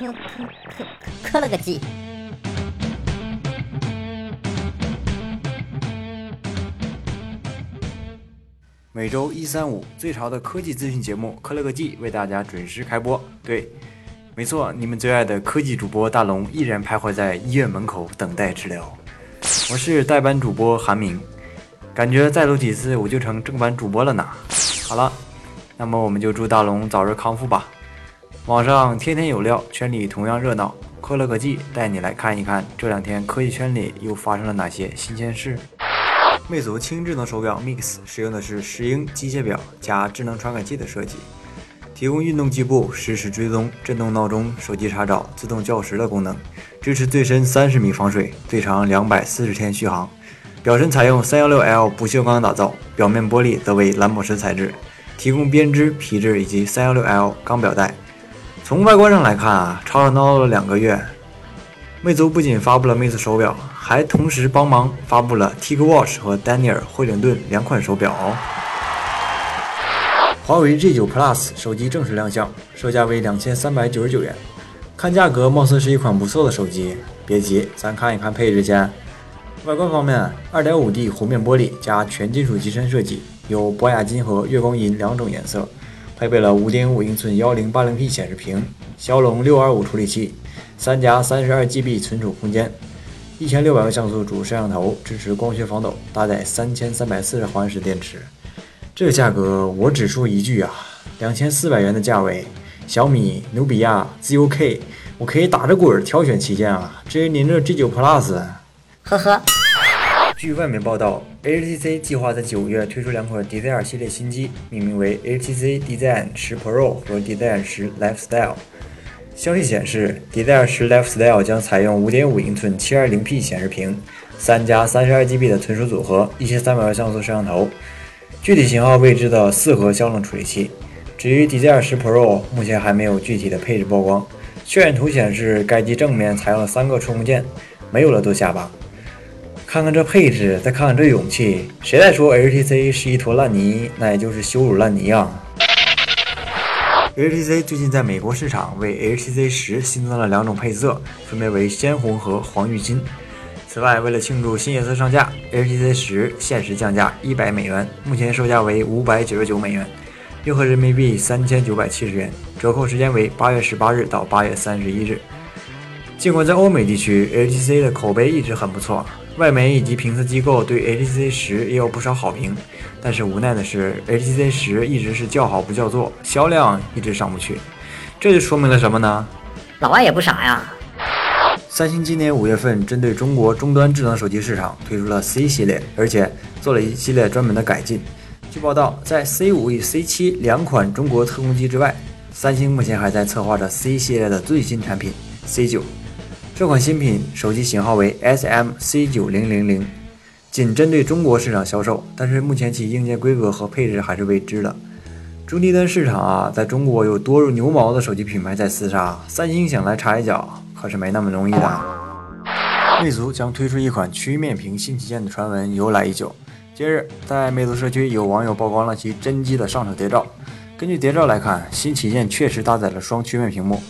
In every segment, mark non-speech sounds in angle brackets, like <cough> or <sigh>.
磕磕磕磕了个鸡。每周一、三、五最潮的科技资讯节目《科了个技》为大家准时开播。对，没错，你们最爱的科技主播大龙依然徘徊在医院门口等待治疗。我是代班主播韩明，感觉再录几次我就成正版主播了呢。好了，那么我们就祝大龙早日康复吧。网上天天有料，圈里同样热闹。科了个技带你来看一看这两天科技圈里又发生了哪些新鲜事。魅族轻智能手表 Mix 使用的是石英机械表加智能传感器的设计，提供运动计步、实时追踪、震动闹钟、手机查找、自动校时的功能，支持最深三十米防水，最长两百四十天续航。表身采用三幺六 L 不锈钢打造，表面玻璃则为蓝宝石材质，提供编织、皮质以及三幺六 L 钢表带。从外观上来看啊，吵吵闹闹了两个月。魅族不仅发布了 Mix 手表，还同时帮忙发布了 TicWatch 和 Daniel 惠灵顿两款手表哦。华为 G9 Plus 手机正式亮相，售价为两千三百九十九元。看价格，貌似是一款不错的手机。别急，咱看一看配置先。外观方面，2.5D 弧面玻璃加全金属机身设计，有博雅金和月光银两种颜色，配备了5.5英寸 1080P 显示屏，骁龙625处理器。三加三十二 GB 存储空间，一千六百万像素主摄像头，支持光学防抖，搭载三千三百四十毫安时电池。这价格我只说一句啊，两千四百元的价位，小米、努比亚、ZUK，我可以打着滚挑选旗舰啊。至于您这 G9 Plus，呵呵。据外媒报道，HTC 计划在九月推出两款 Desire 系列新机，命名为 HTC Design 十 Pro 和 Design 十 Lifestyle。消息显示，Desire 10 Lifestyle 将采用5.5英寸 720P 显示屏，三加 32GB 的存储组合，一千三百万像素摄像头，具体型号未知的四核骁龙处理器。至于 Desire 10 Pro，目前还没有具体的配置曝光。渲染图显示，该机正面采用了三个触控键，没有了多下巴。看看这配置，再看看这勇气，谁在说 HTC 是一坨烂泥，那也就是羞辱烂泥啊！HTC 最近在美国市场为 HTC 十新增了两种配色，分别为鲜红和黄玉金。此外，为了庆祝新颜色上架，HTC 十限时降价一百美元，目前售价为五百九十九美元，约合人民币三千九百七十元，折扣时间为八月十八日到八月三十一日。尽管在欧美地区，HTC 的口碑一直很不错，外媒以及评测机构对 HTC 十也有不少好评。但是无奈的是，HTC 十一直是叫好不叫座，销量一直上不去。这就说明了什么呢？老外也不傻呀。三星今年五月份针对中国终端智能手机市场推出了 C 系列，而且做了一系列专门的改进。据报道，在 C 五与 C 七两款中国特供机之外，三星目前还在策划着 C 系列的最新产品 C 九。这款新品手机型号为 SM C 九零零零。仅针对中国市场销售，但是目前其硬件规格和配置还是未知的。中低端市场啊，在中国有多如牛毛的手机品牌在厮杀，三星想来插一脚可是没那么容易的。魅族将推出一款曲面屏新旗舰的传闻由来已久。近日，在魅族社区有网友曝光了其真机的上手谍照。根据谍照来看，新旗舰确实搭载了双曲面屏幕，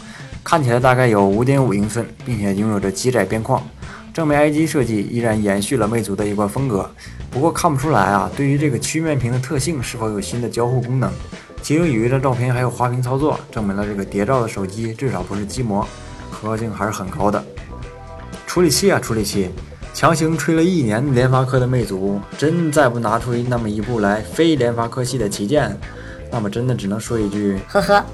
看起来大概有5.5英寸，并且拥有着极窄边框。正面 I G 设计依然延续了魅族的一贯风格，不过看不出来啊，对于这个曲面屏的特性是否有新的交互功能？其中有一张照片还有滑屏操作，证明了这个谍照的手机至少不是机模，可靠性还是很高的。处理器啊，处理器，强行吹了一年联发科的魅族，真再不拿出那么一部来非联发科系的旗舰，那么真的只能说一句 <laughs> 呵呵。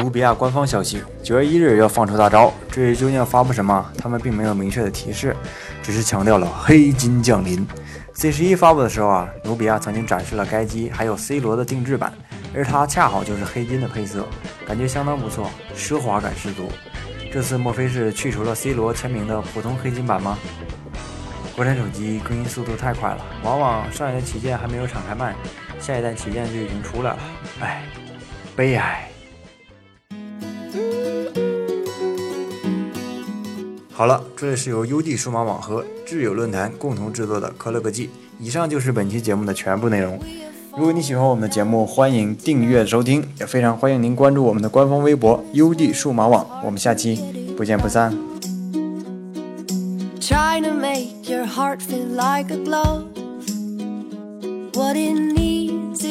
努比亚官方消息，九月一日要放出大招，至于究竟要发布什么，他们并没有明确的提示，只是强调了黑金降临。C 十一发布的时候啊，努比亚曾经展示了该机还有 C 罗的定制版，而它恰好就是黑金的配色，感觉相当不错，奢华感十足。这次莫非是去除了 C 罗签名的普通黑金版吗？国产手机更新速度太快了，往往上一代旗舰还没有敞开卖，下一代旗舰就已经出来了，唉，悲哀。好了，这里是由 UD 数码网和智友论坛共同制作的科乐科技。以上就是本期节目的全部内容。如果你喜欢我们的节目，欢迎订阅收听，也非常欢迎您关注我们的官方微博 UD 数码网。我们下期不见不散。What it needs